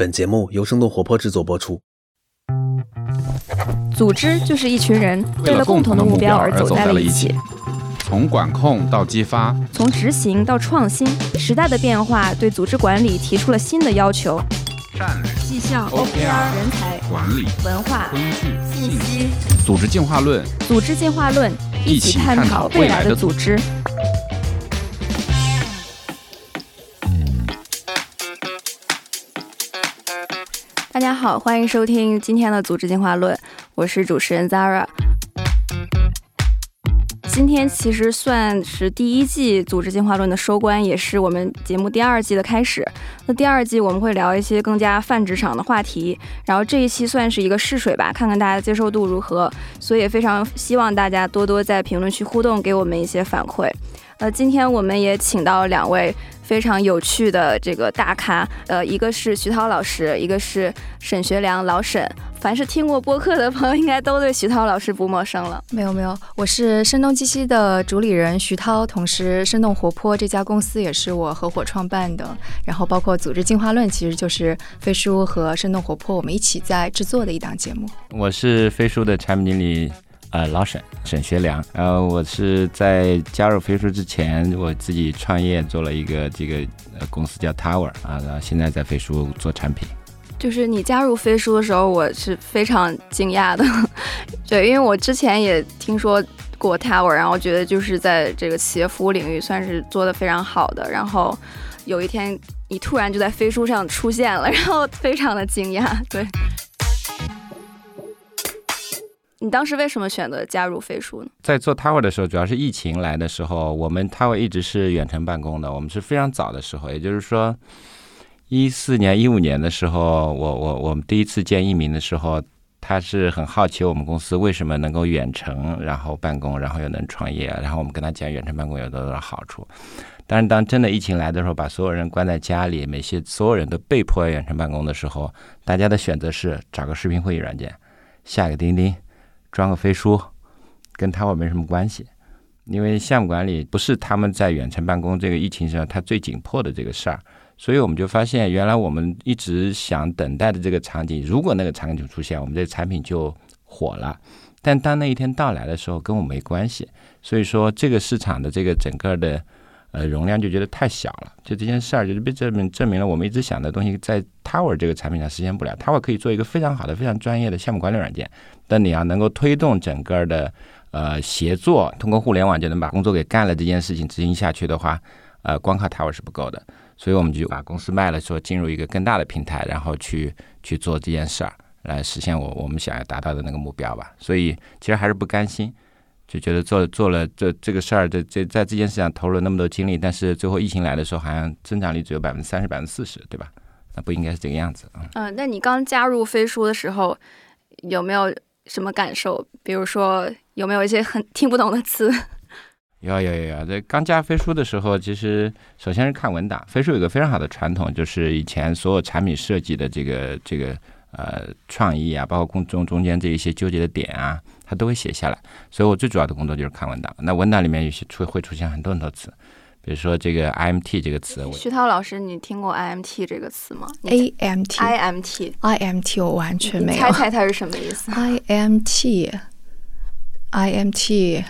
本节目由生动活泼制作播出。组织就是一群人为了共同的目标而走在了一起起，从管控到激发，从执行到创新，时代的变化对组织管理提出了新的要求。战略、绩效、OKR 人才、管理、文化、工具、信息、组织进化论，组织进化论，一起探讨未来的组织。大家好，欢迎收听今天的组织进化论，我是主持人 Zara。今天其实算是第一季组织进化论的收官，也是我们节目第二季的开始。那第二季我们会聊一些更加泛职场的话题，然后这一期算是一个试水吧，看看大家接受度如何。所以也非常希望大家多多在评论区互动，给我们一些反馈。呃，今天我们也请到两位非常有趣的这个大咖，呃，一个是徐涛老师，一个是沈学良老沈。凡是听过播客的朋友，应该都对徐涛老师不陌生了。没有没有，我是声东击西的主理人徐涛，同时生动活泼这家公司也是我合伙创办的，然后包括组织进化论，其实就是飞书和生动活泼我们一起在制作的一档节目。我是飞书的产品经理，呃，老沈沈学良。呃我是在加入飞书之前，我自己创业做了一个这个呃公司叫 Tower 啊，然后现在在飞书做产品。就是你加入飞书的时候，我是非常惊讶的，对，因为我之前也听说过 Tower，然后觉得就是在这个企业服务领域算是做的非常好的，然后有一天你突然就在飞书上出现了，然后非常的惊讶，对。你当时为什么选择加入飞书呢？在做 Tower 的时候，主要是疫情来的时候，我们 Tower 一直是远程办公的，我们是非常早的时候，也就是说，一四年、一五年的时候，我我我们第一次见一鸣的时候，他是很好奇我们公司为什么能够远程然后办公，然后又能创业，然后我们跟他讲远程办公有多少好处。但是当真的疫情来的时候，把所有人关在家里，每些所有人都被迫远程办公的时候，大家的选择是找个视频会议软件，下个钉钉，装个飞书，跟 Tower 没什么关系。因为项目管理不是他们在远程办公这个疫情上他最紧迫的这个事儿，所以我们就发现，原来我们一直想等待的这个场景，如果那个场景出现，我们这产品就火了。但当那一天到来的时候，跟我没关系。所以说，这个市场的这个整个的呃容量就觉得太小了。就这件事儿，就是被证明证明了我们一直想的东西，在 Tower 这个产品上实现不了。Tower 可以做一个非常好的、非常专业的项目管理软件，但你要能够推动整个的呃协作，通过互联网就能把工作给干了这件事情执行下去的话，呃，光靠 Tower 是不够的。所以我们就把公司卖了，说进入一个更大的平台，然后去去做这件事儿，来实现我我们想要达到的那个目标吧。所以其实还是不甘心，就觉得做做了这这个事儿，这这在这件事上投入了那么多精力，但是最后疫情来的时候，好像增长率只有百分之三十、百分之四十，对吧？那不应该是这个样子啊。嗯、那你刚加入飞书的时候，有没有什么感受？比如说，有没有一些很听不懂的词？有有有有，这刚加飞书的时候，其实首先是看文档。飞书有个非常好的传统，就是以前所有产品设计的这个这个呃创意啊，包括公中中间这一些纠结的点啊，它都会写下来。所以我最主要的工作就是看文档。那文档里面有些出会出现很多很多词，比如说这个 IMT 这个词，我徐涛老师，你听过 IMT 这个词吗 A M T IMT，I M T 我完全没有。你猜猜它是什么意思？I M T I M T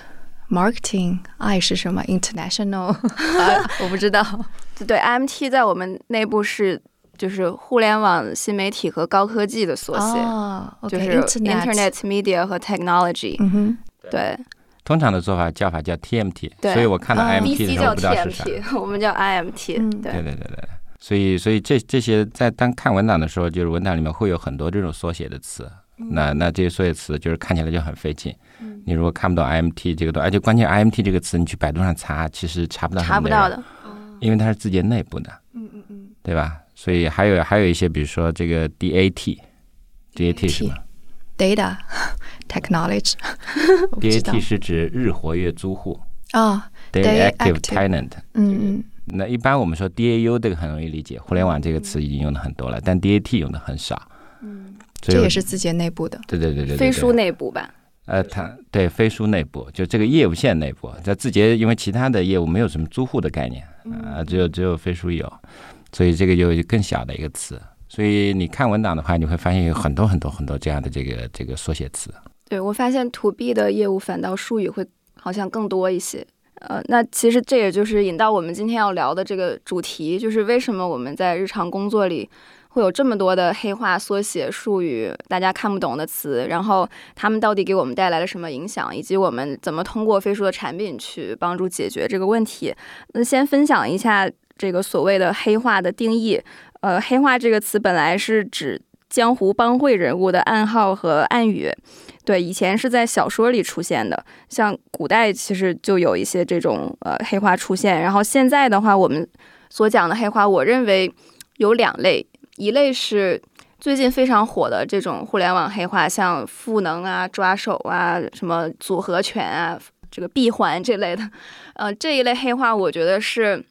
marketing I 是什么？International 啊 我不知道。对，IMT 在我们内部是就是互联网新媒体和高科技的缩写，哦就是 Internet Media 和 Technology。嗯哼，对通常的做法叫法叫 TMT，对所以我看到啊 IMT 叫时候不知道是啥。TMT，我们叫 IMT。嗯对对对对对，所以所以这这些在当看文档的时候，就是文档里面会有很多这种缩写的词，那那这些缩写词就是看起来就很费劲。你如果看不懂 IMT 这个东，而且关键 IMT 这个词你去百度上查，其实查不到，查不到，的。因为它是字节内部的，嗯嗯嗯对吧？所以还有还有一些，比如说这个 DAT，DAT 是什么，data technology 我不知道？DAT 是指日活跃租户啊，，Day Active Active Tenant。嗯嗯那一般我们说 DAU 这个很容易理解，互联网这个词已经用的很多了，但 DAT 用的很少。嗯，这也是字节内部的。对对对对对，飞书内部吧。呃，它对飞书内部就这个业务线内部，在字节因为其他的业务没有什么租户的概念啊、只有只有飞书有，所以这个就更小的一个词。所以你看文档的话，你会发现有很多很多很多这样的这个这个缩写词。对我发现 to B 的业务反倒术语会好像更多一些。呃，那其实这也就是引到我们今天要聊的这个主题，就是为什么我们在日常工作里会有这么多的黑化缩写术语，大家看不懂的词，然后他们到底给我们带来了什么影响，以及我们怎么通过飞书的产品去帮助解决这个问题。那先分享一下这个所谓的黑话的定义。呃，黑话这个词本来是指江湖帮会人物的暗号和暗语。对，以前是在小说里出现的，像古代其实就有一些这种呃黑话出现。然后现在的话，我们所讲的黑话，我认为有两类，一类是最近非常火的这种互联网黑话，像赋能啊、抓手啊、什么组合拳啊、这个闭环这类的。呃，这一类黑话，我觉得是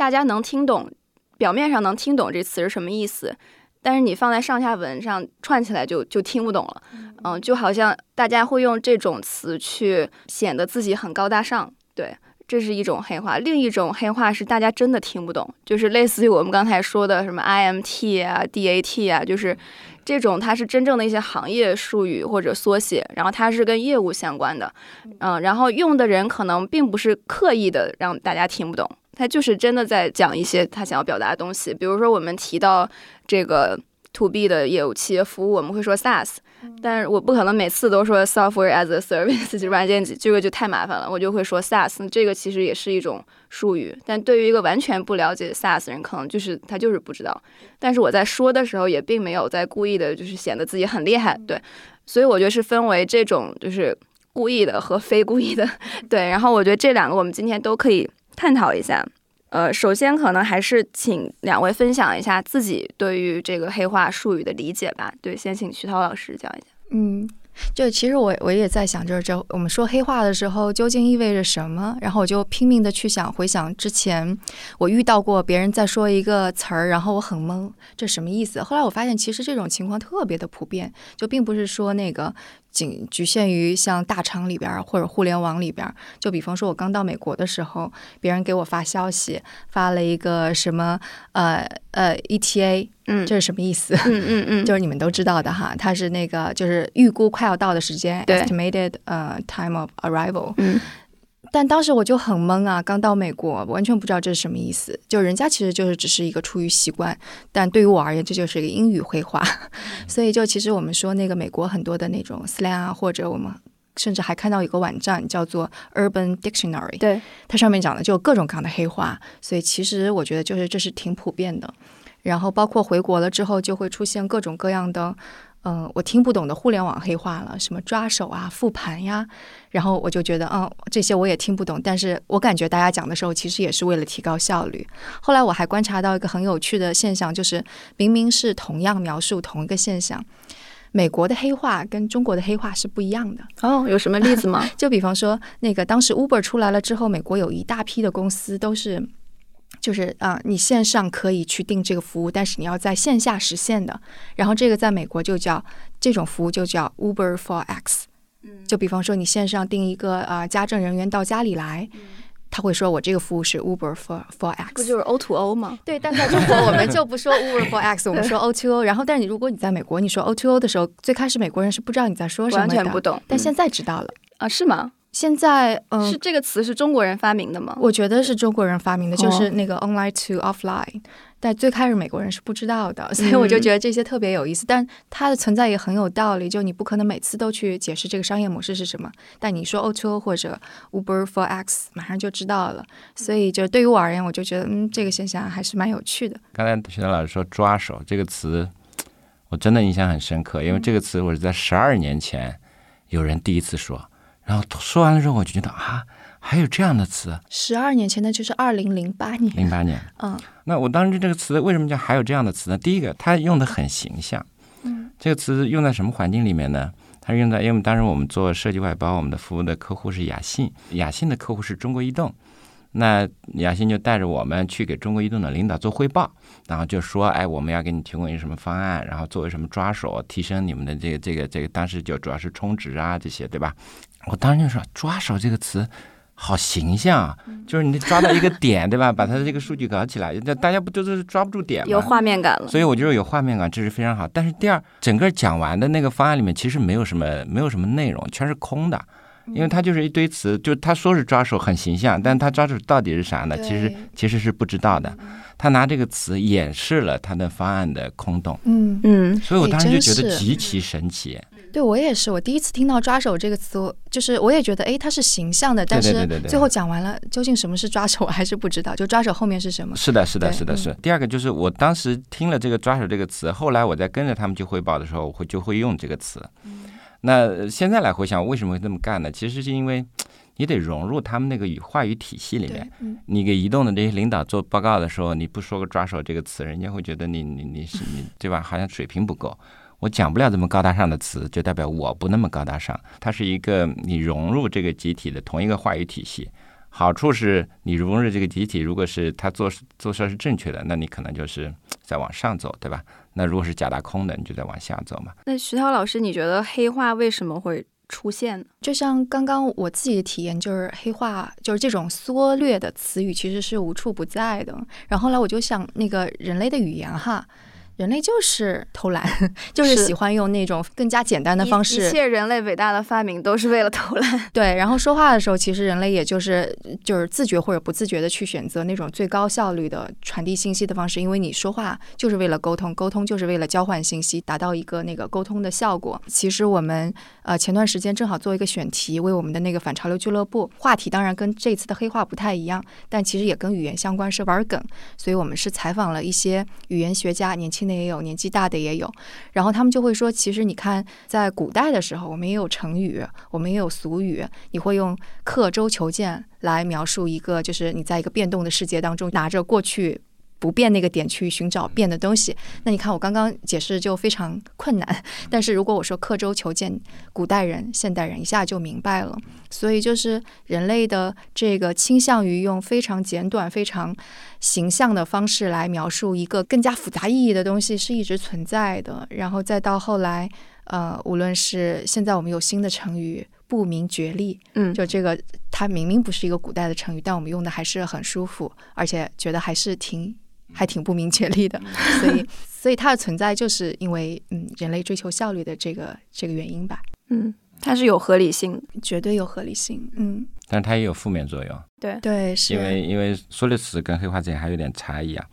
大家能听懂，表面上能听懂这词是什么意思。但是你放在上下文上串起来就就听不懂了，嗯，就好像大家会用这种词去显得自己很高大上，对，这是一种黑话。另一种黑话是大家真的听不懂，就是类似于我们刚才说的什么 IMT 啊、DAT 啊，就是这种它是真正的一些行业术语或者缩写，然后它是跟业务相关的，嗯，然后用的人可能并不是刻意的让大家听不懂。他就是真的在讲一些他想要表达的东西，比如说我们提到这个 to B 的业务企业服务，我们会说 SaaS，但是我不可能每次都说 software as a service，就软件这个就太麻烦了，我就会说 SaaS，这个其实也是一种术语，但对于一个完全不了解 SaaS 人，可能就是他就是不知道，但是我在说的时候也并没有在故意的，就是显得自己很厉害，对，所以我觉得是分为这种就是故意的和非故意的，对，然后我觉得这两个我们今天都可以。探讨一下，呃，首先可能还是请两位分享一下自己对于这个黑话术语的理解吧。对，先请徐涛老师讲一下。嗯。就其实我我也在想，就是这我们说黑话的时候究竟意味着什么？然后我就拼命的去想回想之前我遇到过别人在说一个词儿，然后我很懵，这什么意思？后来我发现其实这种情况特别的普遍，就并不是说那个仅局限于像大厂里边或者互联网里边。就比方说我刚到美国的时候，别人给我发消息，发了一个什么呃呃 ETA。嗯，这是什么意思？嗯嗯嗯，就是你们都知道的哈，它是那个就是预估快要到的时间，estimated 呃 time of arrival。嗯，但当时我就很懵啊，刚到美国，完全不知道这是什么意思。就人家其实就是只是一个出于习惯，但对于我而言，这就是一个英语绘画。所以就其实我们说那个美国很多的那种 slang 啊，或者我们甚至还看到一个网站叫做 Urban Dictionary，对，它上面讲的就各种各样的黑话。所以其实我觉得就是这是挺普遍的。然后包括回国了之后，就会出现各种各样的，嗯，我听不懂的互联网黑话了，什么抓手啊、复盘呀。然后我就觉得，嗯，这些我也听不懂，但是我感觉大家讲的时候，其实也是为了提高效率。后来我还观察到一个很有趣的现象，就是明明是同样描述同一个现象，美国的黑话跟中国的黑话是不一样的。哦，有什么例子吗？就比方说，那个当时 Uber 出来了之后，美国有一大批的公司都是。就是啊，你线上可以去订这个服务，但是你要在线下实现的。然后这个在美国就叫这种服务就叫 Uber for X。嗯，就比方说你线上订一个啊家政人员到家里来，他会说我这个服务是 Uber for for X。不就是 O to O 吗？对，但在中国我们就不说 Uber for X，我们说 O to O。然后，但是你如果你在美国，你说 O to O 的时候，最开始美国人是不知道你在说什么的，完全不懂。但现在知道了啊？是吗？现在，嗯，是这个词是中国人发明的吗？我觉得是中国人发明的，就是那个 online to offline。但最开始美国人是不知道的，所以我就觉得这些特别有意思。但它的存在也很有道理，就你不可能每次都去解释这个商业模式是什么。但你说 O2O 或者 Uber for X，马上就知道了。所以就对于我而言，我就觉得，嗯，这个现象还是蛮有趣的。刚才徐涛老师说“抓手”这个词，我真的印象很深刻，因为这个词我是在十二年前有人第一次说。然后说完了之后，我就觉得啊，还有这样的词。十二年前，那就是二零零八年。零八年，嗯。那我当时这个词为什么叫还有这样的词呢？第一个，它用的很形象。嗯。这个词用在什么环境里面呢？它用在，因为当时我们做设计外包，我们的服务的客户是雅信，雅信的客户是中国移动。那雅信就带着我们去给中国移动的领导做汇报，然后就说：“哎，我们要给你提供一个什么方案，然后作为什么抓手，提升你们的这个这个这个，当时就主要是充值啊这些，对吧？”我当时就说“抓手”这个词好形象啊，就是你抓到一个点，对吧？把它的这个数据搞起来，那大家不都是抓不住点吗？有画面感了。所以我觉得有画面感，这是非常好。但是第二，整个讲完的那个方案里面，其实没有什么，没有什么内容，全是空的。因为它就是一堆词，就他说是抓手很形象，但他抓手到底是啥呢？其实其实是不知道的。他拿这个词掩饰了他的方案的空洞。嗯嗯，所以我当时就觉得极其神奇。对我也是，我第一次听到“抓手”这个词，就是我也觉得，哎，它是形象的，但是最后讲完了，究竟什么是抓手，我还是不知道。就抓手后面是什么？是的，是的，是的，是。第二个就是我当时听了这个“抓手”这个词，后来我在跟着他们去汇报的时候，我会就会用这个词。那现在来回想，为什么会这么干呢？其实是因为你得融入他们那个语话语体系里面。你给移动的这些领导做报告的时候，你不说个“抓手”这个词，人家会觉得你你你是你对吧？好像水平不够。我讲不了这么高大上的词，就代表我不那么高大上。它是一个你融入这个集体的同一个话语体系，好处是你融入这个集体，如果是他做做事是正确的，那你可能就是在往上走，对吧？那如果是假大空的，你就在往下走嘛。那徐涛老师，你觉得黑化为什么会出现呢？就像刚刚我自己的体验，就是黑化，就是这种缩略的词语其实是无处不在的。然后后来我就想，那个人类的语言哈。人类就是偷懒，就是喜欢用那种更加简单的方式。一切人类伟大的发明都是为了偷懒。对，然后说话的时候，其实人类也就是就是自觉或者不自觉的去选择那种最高效率的传递信息的方式，因为你说话就是为了沟通，沟通就是为了交换信息，达到一个那个沟通的效果。其实我们呃前段时间正好做一个选题，为我们的那个反潮流俱乐部，话题当然跟这次的黑话不太一样，但其实也跟语言相关，是玩梗。所以我们是采访了一些语言学家，年轻。也有年纪大的也有，然后他们就会说，其实你看，在古代的时候，我们也有成语，我们也有俗语，你会用刻舟求剑来描述一个，就是你在一个变动的世界当中，拿着过去。不变那个点去寻找变的东西，那你看我刚刚解释就非常困难。但是如果我说刻舟求剑，古代人、现代人一下就明白了。所以就是人类的这个倾向于用非常简短、非常形象的方式来描述一个更加复杂意义的东西，是一直存在的。然后再到后来，呃，无论是现在我们有新的成语“不明觉厉”，嗯，就这个它明明不是一个古代的成语，但我们用的还是很舒服，而且觉得还是挺。还挺不明觉厉的，所以所以它的存在就是因为嗯人类追求效率的这个这个原因吧，嗯，它是有合理性，绝对有合理性，嗯，但是它也有负面作用，对。对，是。因为因为缩略词跟黑化之间还有点差异啊，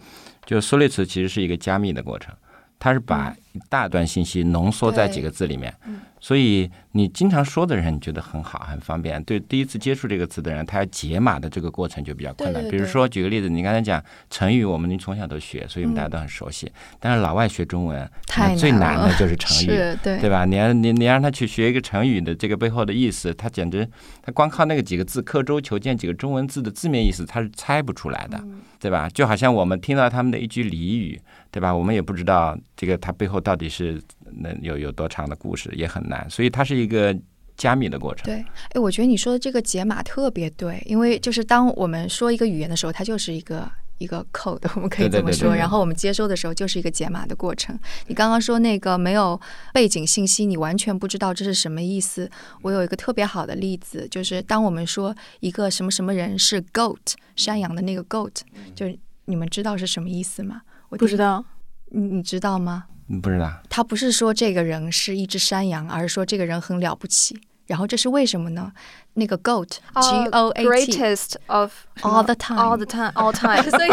就缩略词其实是一个加密的过程，它是把一大段信息浓缩在几个字里面。所以你经常说的人，你觉得很好，很方便。对第一次接触这个词的人，他要解码的这个过程就比较困难。比如说，举个例子，你刚才讲成语，我们从小都学，所以我们大家都很熟悉。但是老外学中文，最难的就是成语，对对吧？你要你你让他去学一个成语的这个背后的意思，他简直他光靠那个几个字“刻舟求剑”几个中文字的字面意思，他是猜不出来的，对吧？就好像我们听到他们的一句俚语，对吧？我们也不知道这个它背后到底是。能有有多长的故事也很难，所以它是一个加密的过程。对，哎，我觉得你说的这个解码特别对，因为就是当我们说一个语言的时候，它就是一个一个 code，我们可以这么说。然后我们接收的时候就是一个解码的过程。你刚刚说那个没有背景信息，你完全不知道这是什么意思。我有一个特别好的例子，就是当我们说一个什么什么人是 goat 山羊的那个 goat，就是你们知道是什么意思吗？我不知道，你你知道吗？不知道，他不是说这个人是一只山羊，而是说这个人很了不起。然后这是为什么呢？那个 goat，G O A T，greatest of all the time，all the time，all time。所以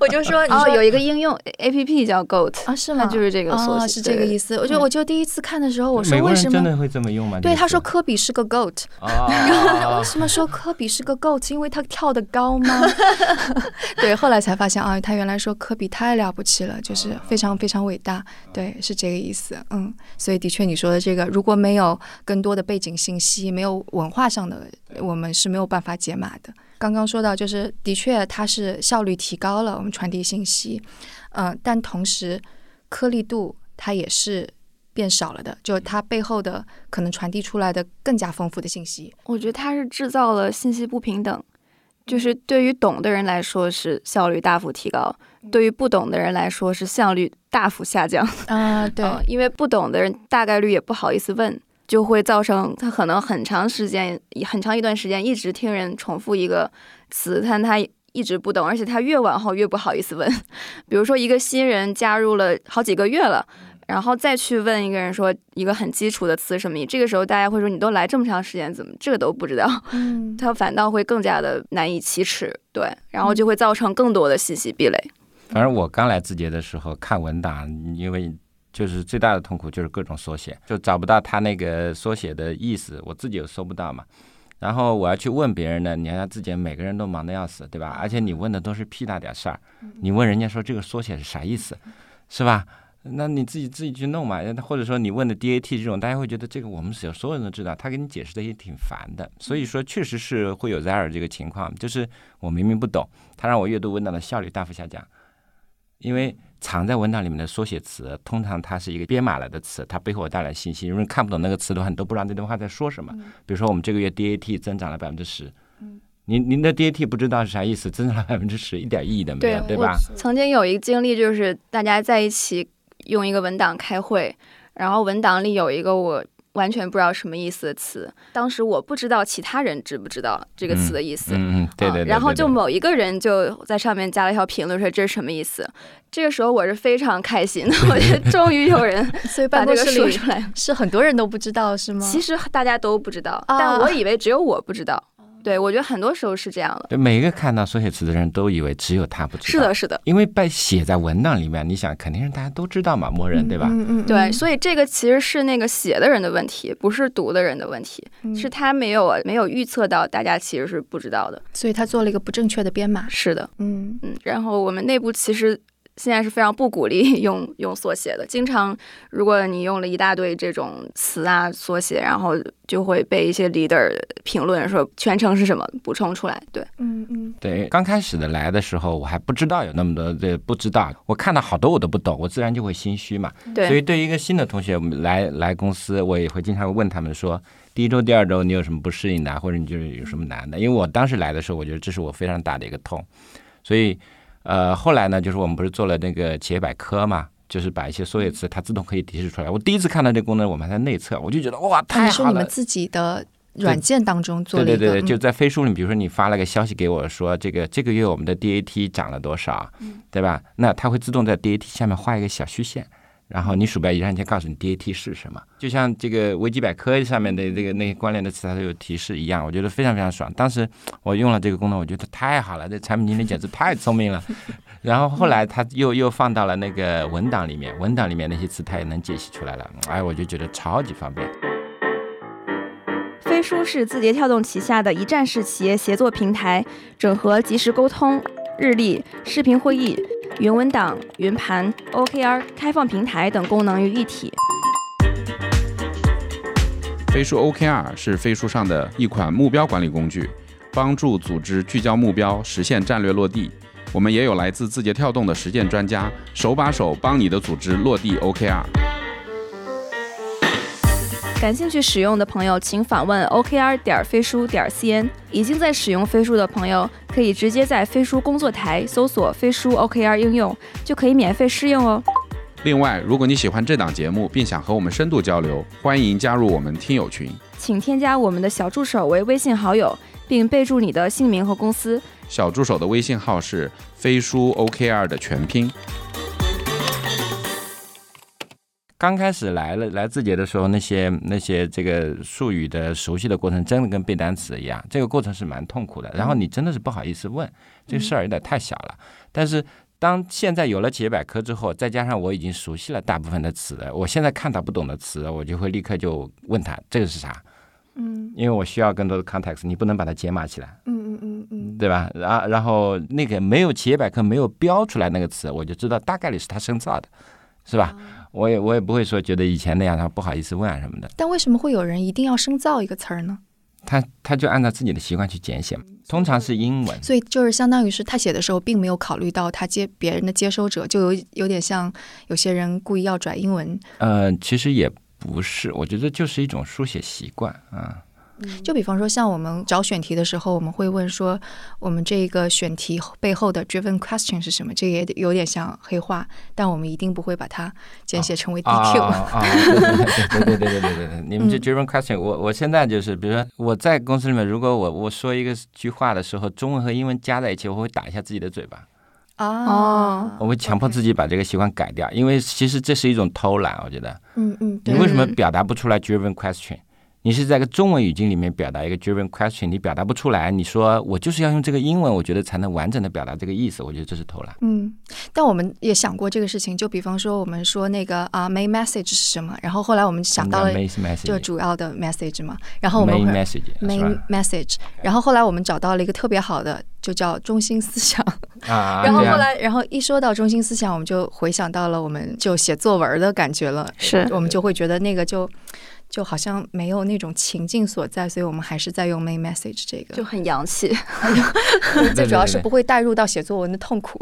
我就说，哦，有一个应用 A P P 叫 goat 啊，是吗？就是这个缩写，是这个意思。我就我就第一次看的时候，我说为什么真的会这么用吗？对，他说科比是个 goat，然后为什么说科比是个 goat？因为他跳得高吗？对，后来才发现啊，他原来说科比太了不起了，就是非常非常伟大。对，是这个意思。嗯，所以的确你说的这个，如果没有更多的背景信息，没有文化上的，我们是没有办法解码的。刚刚说到，就是的确它是效率提高了，我们传递信息，嗯，但同时颗粒度它也是变少了的，就它背后的可能传递出来的更加丰富的信息。我觉得它是制造了信息不平等，就是对于懂的人来说是效率大幅提高，对于不懂的人来说是效率大幅下降。啊，对，因为不懂的人大概率也不好意思问。就会造成他可能很长时间、很长一段时间一直听人重复一个词，但他一直不懂，而且他越往后越不好意思问。比如说一个新人加入了好几个月了，然后再去问一个人说一个很基础的词什么意，这个时候大家会说你都来这么长时间，怎么这个都不知道？嗯，他反倒会更加的难以启齿，对，然后就会造成更多的信息壁垒。反正我刚来字节的时候看文档，因为就是最大的痛苦就是各种缩写，就找不到他那个缩写的意思，我自己又搜不到嘛。然后我要去问别人呢，你看自己每个人都忙得要死，对吧？而且你问的都是屁大点事儿，你问人家说这个缩写是啥意思，是吧？那你自己自己去弄嘛，或者说你问的 DAT 这种，大家会觉得这个我们所所有人都知道，他给你解释的也挺烦的。所以说，确实是会有 Zara 这个情况，就是我明明不懂，他让我阅读文档的效率大幅下降。因为藏在文档里面的缩写词，通常它是一个编码来的词，它背后带来信息。如果你看不懂那个词的话，你都不知道那段话在说什么。比如说，我们这个月 DAT 增长了百分之十，您您的 DAT 不知道是啥意思，增长了百分之十，一点意义都没有，对吧？曾经有一个经历，就是大家在一起用一个文档开会，然后文档里有一个我。完全不知道什么意思的词，当时我不知道其他人知不知道这个词的意思。嗯嗯，对对对。然后就某一个人就在上面加了一条评论，说这是什么意思？这个时候我是非常开心的，我觉得终于有人 所以把这个说出来，是很多人都不知道是吗？其实大家都不知道，但我以为只有我不知道。对，我觉得很多时候是这样的。对，每一个看到缩写词的人都以为只有他不知道。是的，是的。因为被写在文档里面，你想肯定是大家都知道嘛，默认对吧？嗯嗯。对，所以这个其实是那个写的人的问题，不是读的人的问题，是他没有没有预测到大家其实是不知道的，所以他做了一个不正确的编码。是的，嗯嗯。然后我们内部其实。现在是非常不鼓励 用用缩写的，经常如果你用了一大堆这种词啊缩写，然后就会被一些 leader 评论说全称是什么，补充出来。对，嗯嗯，对，刚开始的来的时候，我还不知道有那么多的不知道，我看到好多我都不懂，我自然就会心虚嘛。对，所以对于一个新的同学来来公司，我也会经常问他们说，第一周、第二周你有什么不适应的，或者你就是有什么难的？因为我当时来的时候，我觉得这是我非常大的一个痛，所以。呃，后来呢，就是我们不是做了那个企业百科嘛，就是把一些缩写词它自动可以提示出来。我第一次看到这个功能，我们还在内测，我就觉得哇，太好了！是你们自己的软件当中做的。对对对，就在飞书里，比如说你发了个消息给我说，这个这个月我们的 DAT 涨了多少，对吧？那它会自动在 DAT 下面画一个小虚线。然后你鼠标一按，就告诉你 DAT 是什么，就像这个维基百科上面的这个那些关联的词，它都有提示一样，我觉得非常非常爽。当时我用了这个功能，我觉得太好了，这产品经理简直太聪明了。然后后来他又又放到了那个文档里面，文档里面那些词他也能解析出来了，哎，我就觉得超级方便。飞书是字节跳动旗下的一站式企业协作平台，整合即时沟通、日历、视频会议。云文档、云盘、OKR、开放平台等功能于一体。飞书 OKR 是飞书上的一款目标管理工具，帮助组织聚焦目标，实现战略落地。我们也有来自字节跳动的实践专家，手把手帮你的组织落地 OKR。感兴趣使用的朋友，请访问 OKR 点飞书点 CN。已经在使用飞书的朋友，可以直接在飞书工作台搜索飞书 OKR 应用，就可以免费试用哦。另外，如果你喜欢这档节目，并想和我们深度交流，欢迎加入我们听友群，请添加我们的小助手为微信好友，并备注你的姓名和公司。小助手的微信号是飞书 OKR 的全拼。刚开始来了来字节的时候，那些那些这个术语的熟悉的过程，真的跟背单词一样，这个过程是蛮痛苦的。然后你真的是不好意思问，这个事儿有点太小了。但是当现在有了企业百科之后，再加上我已经熟悉了大部分的词，我现在看到不懂的词，我就会立刻就问他这个是啥，嗯，因为我需要更多的 context，你不能把它解码起来，嗯嗯嗯嗯，对吧？然然后那个没有企业百科没有标出来那个词，我就知道大概率是他生造的，是吧？我也我也不会说觉得以前那样，他不好意思问啊什么的。但为什么会有人一定要生造一个词儿呢？他他就按照自己的习惯去简写，通常是英文。所以就是相当于是他写的时候，并没有考虑到他接别人的接收者，就有有点像有些人故意要转英文。呃，其实也不是，我觉得就是一种书写习惯啊。就比方说，像我们找选题的时候，我们会问说，我们这个选题背后的 driven question 是什么？这也有点像黑话，但我们一定不会把它简写成为 D Q。啊，对对对对对对对，你们这 driven question，我我现在就是，比如说我在公司里面，如果我我说一个句话的时候，中文和英文加在一起，我会打一下自己的嘴巴。哦，我会强迫自己把这个习惯改掉，因为其实这是一种偷懒，我觉得。嗯嗯。你为什么表达不出来 driven question？你是在个中文语境里面表达一个 driven question，你表达不出来，你说我就是要用这个英文，我觉得才能完整的表达这个意思，我觉得这是偷懒。嗯，但我们也想过这个事情，就比方说我们说那个啊，main message 是什么？然后后来我们想到了就主要的 message 嘛，然后我们 main message，然后后来我们找到了一个特别好的，就叫中心思想。啊，然后后来，然后一说到中心思想，我们就回想到了我们就写作文的感觉了，是我们就会觉得那个就。就好像没有那种情境所在，所以我们还是在用 main message 这个，就很洋气。最主要是不会带入到写作文的痛苦。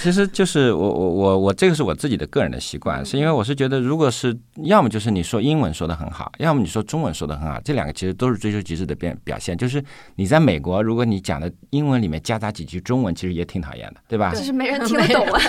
其实就是我我我我这个是我自己的个人的习惯，是因为我是觉得，如果是要么就是你说英文说的很好，要么你说中文说的很好，这两个其实都是追求极致的变表现。就是你在美国，如果你讲的英文里面夹杂几句中文，其实也挺讨厌的，对吧？就是没人听得懂啊。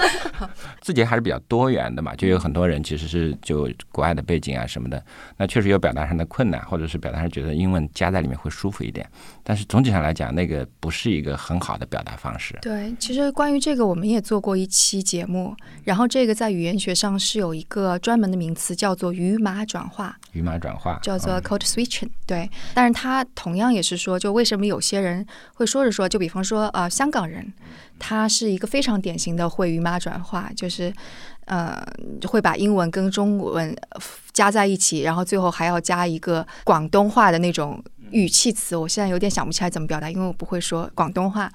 自己还是比较多元的嘛，就有很多人其实是就国外的背景啊什么的。那确实有表达上的困难，或者是表达上觉得英文加在里面会舒服一点，但是总体上来讲，那个不是一个很好的表达方式。对，其实关于这个，我们也做过一期节目，然后这个在语言学上是有一个专门的名词，叫做语码转化。语码转化叫做 code switching。对，但是它同样也是说，就为什么有些人会说着说，就比方说呃，香港人，他是一个非常典型的会语码转化，就是。呃，会把英文跟中文加在一起，然后最后还要加一个广东话的那种语气词。我现在有点想不起来怎么表达，因为我不会说广东话。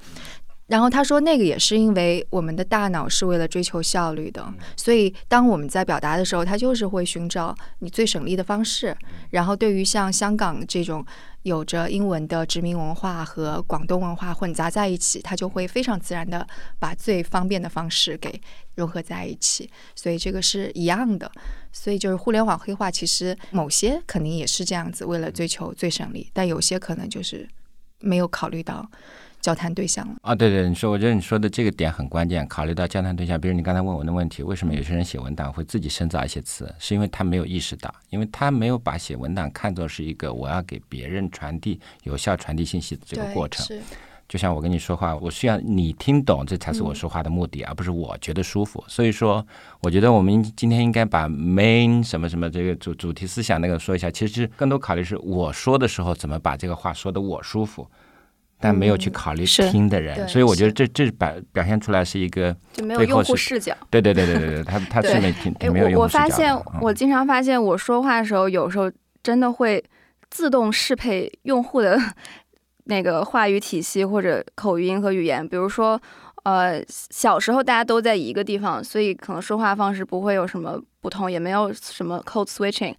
然后他说，那个也是因为我们的大脑是为了追求效率的，所以当我们在表达的时候，他就是会寻找你最省力的方式。然后对于像香港这种。有着英文的殖民文化和广东文化混杂在一起，它就会非常自然的把最方便的方式给融合在一起，所以这个是一样的。所以就是互联网黑化，其实某些肯定也是这样子，为了追求最省力，但有些可能就是没有考虑到。交谈对象了啊，对对，你说，我觉得你说的这个点很关键。考虑到交谈对象，比如你刚才问我的问题，为什么有些人写文档会自己深造一些词，是因为他没有意识到，因为他没有把写文档看作是一个我要给别人传递有效传递信息的这个过程。就像我跟你说话，我需要你听懂，这才是我说话的目的，而不是我觉得舒服。所以说，我觉得我们今天应该把 main 什么什么这个主主题思想那个说一下。其实更多考虑是我说的时候怎么把这个话说的我舒服。但没有去考虑听的人，所以我觉得这这表表现出来是一个就没有用户视角。对对对对对对，他他是没听没有用户视角。我发现我经常发现我说话的时候，有时候真的会自动适配用户的那个话语体系或者口音和语言。比如说，呃，小时候大家都在一个地方，所以可能说话方式不会有什么不同，也没有什么 code switching。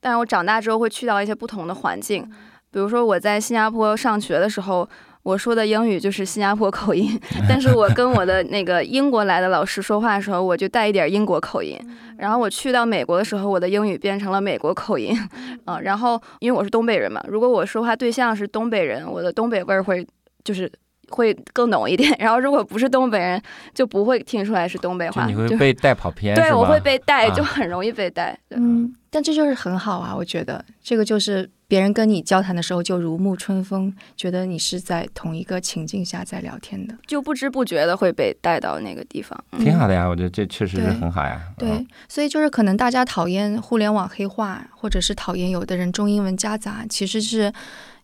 但是我长大之后会去到一些不同的环境。比如说我在新加坡上学的时候，我说的英语就是新加坡口音，但是我跟我的那个英国来的老师说话的时候，我就带一点英国口音。然后我去到美国的时候，我的英语变成了美国口音，啊，然后因为我是东北人嘛，如果我说话对象是东北人，我的东北味儿会就是会更浓一点。然后如果不是东北人，就不会听出来是东北话。你会被带跑偏，对，我会被带，就很容易被带。嗯，但这就是很好啊，我觉得这个就是。别人跟你交谈的时候就如沐春风，觉得你是在同一个情境下在聊天的，就不知不觉的会被带到那个地方，挺好的呀。我觉得这确实是很好呀。对，所以就是可能大家讨厌互联网黑化，或者是讨厌有的人中英文夹杂，其实是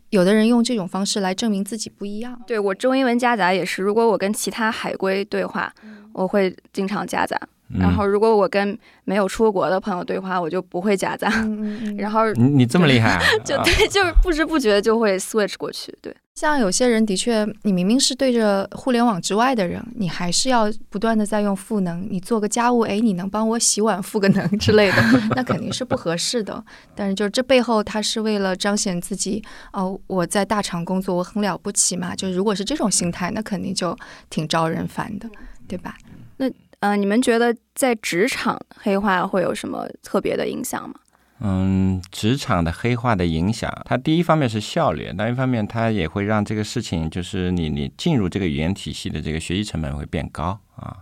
有的人用这种方式来证明自己不一样。对我中英文夹杂也是，如果我跟其他海归对话，我会经常夹杂。然后，如果我跟没有出国的朋友对话，我就不会夹杂。然后你你这么厉害，就对，就是不知不觉就会 switch 过去。对，像有些人的确，你明明是对着互联网之外的人，你还是要不断的在用赋能。你做个家务，哎，你能帮我洗碗赋个能之类的，那肯定是不合适的。但是，就是这背后，他是为了彰显自己哦，我在大厂工作，我很了不起嘛。就如果是这种心态，那肯定就挺招人烦的，对吧？嗯，你们觉得在职场黑化会有什么特别的影响吗？嗯，职场的黑化的影响，它第一方面是效率，另一方面它也会让这个事情，就是你你进入这个语言体系的这个学习成本会变高啊。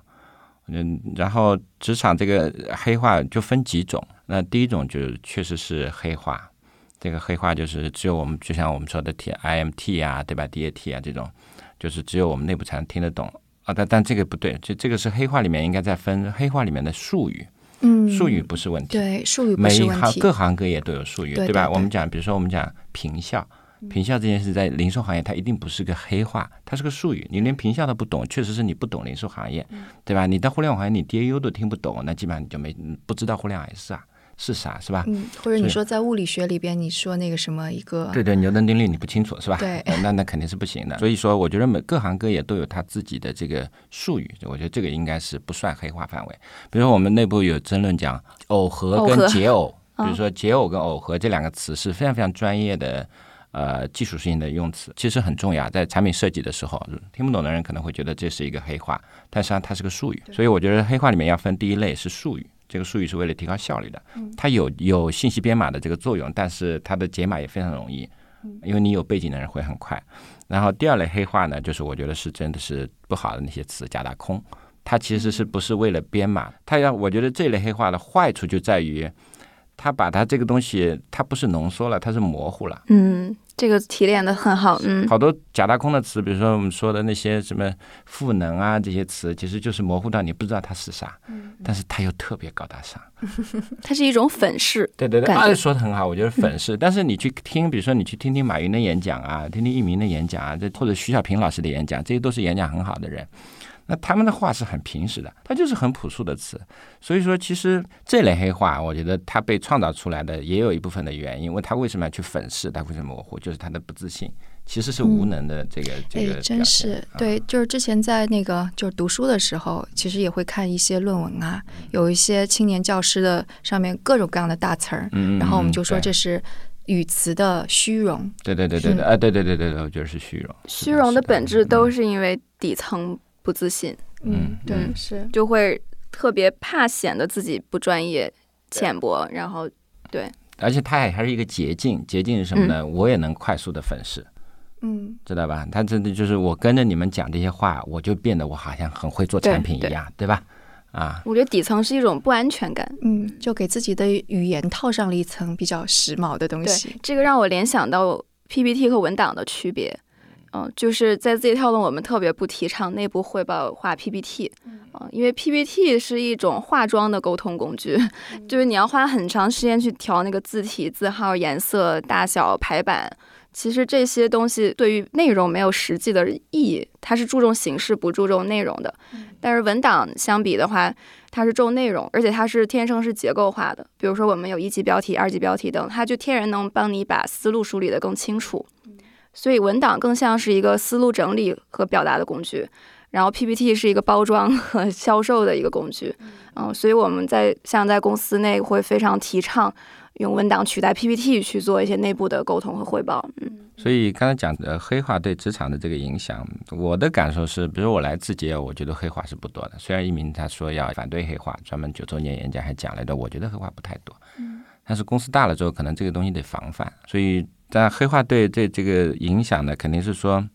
嗯，然后职场这个黑化就分几种，那第一种就是确实是黑化，这个黑化就是只有我们就像我们说的 T I M T 啊，对吧？D A T 啊这种，就是只有我们内部才能听得懂啊。但但这个不对，这这个是黑话里面应该在分黑话里面的术语。嗯，术语不是问题，对，术语不每是问题。行各行各业都有术语，吧？对对对我们讲，比如说我们讲平效，平效这件事在零售行业它一定不是个黑话，它是个术语。你连平效都不懂，确实是你不懂零售行业，对吧？你到互联网行业你 DAU 都听不懂，那基本上你就没不知道互联网是啥是啥，是吧？嗯，或者你说在物理学里边，你说那个什么一个，对对，牛顿定律你不清楚是吧？对呃那那肯定是不行的。所以说，我觉得每各行各业都有他自己的这个术语，我觉得这个应该是不算黑化范围。比如说我们内部有争论讲耦合跟解耦，比嗯如说解耦跟耦合这两个词是非常非常专业的。呃，技术性的用词其实很重要，在产品设计的时候，听不懂的人可能会觉得这是一个黑话，但实际上它是个术语。所以我觉得黑话里面要分第一类是术语，这个术语是为了提高效率的，它有有信息编码的这个作用，但是它的解码也非常容易，因为你有背景的人会很快。然后第二类黑话呢，就是我觉得是真的是不好的那些词假大空，它其实是不是为了编码？它要我觉得这类黑话的坏处就在于，它把它这个东西它不是浓缩了，它是模糊了。嗯，这个提炼的很好，嗯，好多假大空的词，比如说我们说的那些什么赋能啊这些词，其实就是模糊到你不知道它是啥，但是它又特别高大上。它是一种粉饰，对对对，说的很好，我觉得粉饰。但是你去听，比如说你去听听马云的演讲啊，听听易明的演讲啊，这或者徐小平老师的演讲，这些都是演讲很好的人。那他们的话是很平实的，他就是很朴素的词。所以说，其实这类黑话，我觉得它被创造出来的也有一部分的原因。因为他为什么要去粉饰，他为什么模糊，就是他的不自信，其实是无能的这个、这个哎，真是对，就是之前在那个就是读书的时候，其实也会看一些论文啊，有一些青年教师的上面各种各样的大词儿，嗯嗯然后我们就说这是语词的虚荣。对对对对对，啊，对对对对对，我觉得是虚荣。虚荣的本质都嗯是因为底层不自信，嗯对，嗯是就会特别怕显得自己不专业、浅薄，然后对而且它还还是一个捷径，捷径是什么呢？我也能快速的粉饰。嗯知道吧？他真的就是我跟着你们讲这些话，我就变得我好像很会做产品一样，对吧？啊，我觉得底层是一种不安全感。嗯，就给自己的语言套上了一层比较时髦的东对西。，这个让我联想到 PPT 和文档的区别。嗯，就是在字节跳动，我们特别不提倡内部汇报画 PPT，嗯，因为 PPT 是一种化妆的沟通工具，就是你要花很长时间去调那个字体、字号、颜色、大小、排版。其实这些东西对于内容没有实际的意义，它是注重形式不注重内容的。但是文档相比的话，它是重内容，而且它是天生是结构化的。比如说我们有一级标题、二级标题等，它就天然能帮你把思路梳理得更清楚。所以文档更像是一个思路整理和表达的工具，然后 PPT 是一个包装和销售的一个工具。嗯，所以我们在像在公司内会非常提倡用文档取代 PPT 去做一些内部的沟通和汇报。嗯所以刚才讲的黑化对职场的这个影响，我的感受是，比如我来字节，我觉得黑化是不多的。虽然一鸣他说要反对黑化，专门九周年演讲还讲来的，我觉得黑化不太多。嗯但是公司大了之后，可能这个东西得防范。所以，但黑化对对这个影响呢，肯定是说，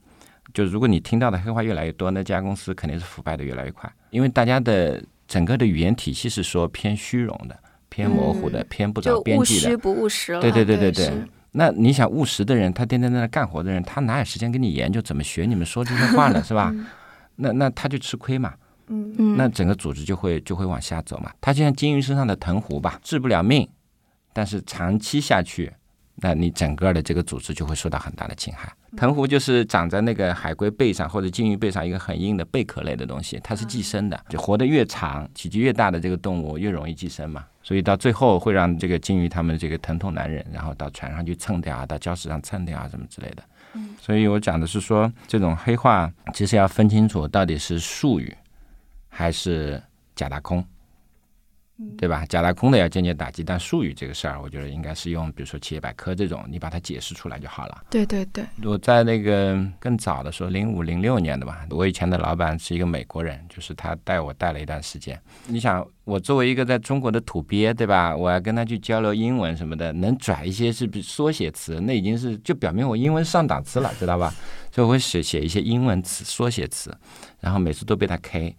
就如果你听到的黑话越来越多，那家公司肯定是腐败的越来越快，因为大家的整个的语言体系是说偏虚荣的、偏模糊的、偏不就着边际的务实。不务实了。对对对对对。那你想务实的人，他天天在那干活的人，他哪有时间跟你研究怎么学你们说这些话呢？是吧？那那他就吃亏嘛。嗯嗯，那整个组织就会就会往下走嘛。他就像金鱼身上的藤壶吧，治不了命，但是长期下去，那你整个的这个组织就会受到很大的侵害。藤壶就是长在那个海龟背上或者金鱼背上一个很硬的贝壳类的东西，它是寄生的，就活得越长，体积越大的这个动物越容易寄生嘛。所以到最后会让这个金鱼它们这个疼痛难忍，然后到船上去蹭掉啊，到礁石上蹭掉啊什么之类的。所以我讲的是说，这种黑话其实要分清楚到底是术语还是假大空。对吧？假大空的要间接打击，但术语这个事儿，我觉得应该是用，比如说企业百科这种，你把它解释出来就好了。对对对，我在那个更早的时候，零五零六年的吧，我以前的老板是一个美国人，就是他带我带了一段时间。你想，我作为一个在中国的土鳖，对吧？我要跟他去交流英文什么的，能拽一些是缩写词，那已经是就表明我英文上档次了，知道吧？所以我会写写一些英文词缩写词，然后每次都被他 K。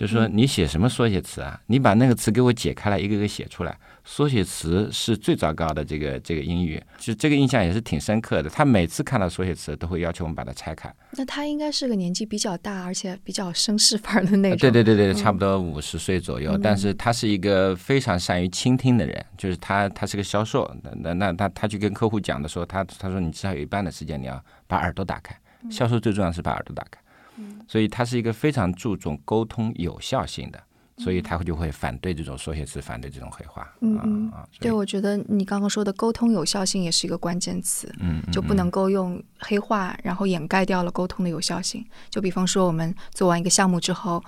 就说你写什么缩写词啊？你把那个词给我解开来，一个个写出来。缩写词是最糟糕的这个这个英语，就这个印象也是挺深刻的。他每次看到缩写词，都会要求我们把它拆开。那他应该是个年纪比较大，而且比较绅士范儿的那种。对对对对，差不多五十岁左右。但是他是一个非常善于倾听的人，就是他他是个销售。那那那他他去跟客户讲的时候，他他说你至少有一半的时间你要把耳朵打开。销售最重要是把耳朵打开。所以他是一个非常注重沟通有效性的，所以他就会反对这种缩写词，反对这种黑话。嗯嗯，对，我觉得你刚刚说的沟通有效性也是一个关键词，嗯，就不能够用黑话，然后掩盖掉了沟通的有效性。就比方说，我们做完一个项目之后，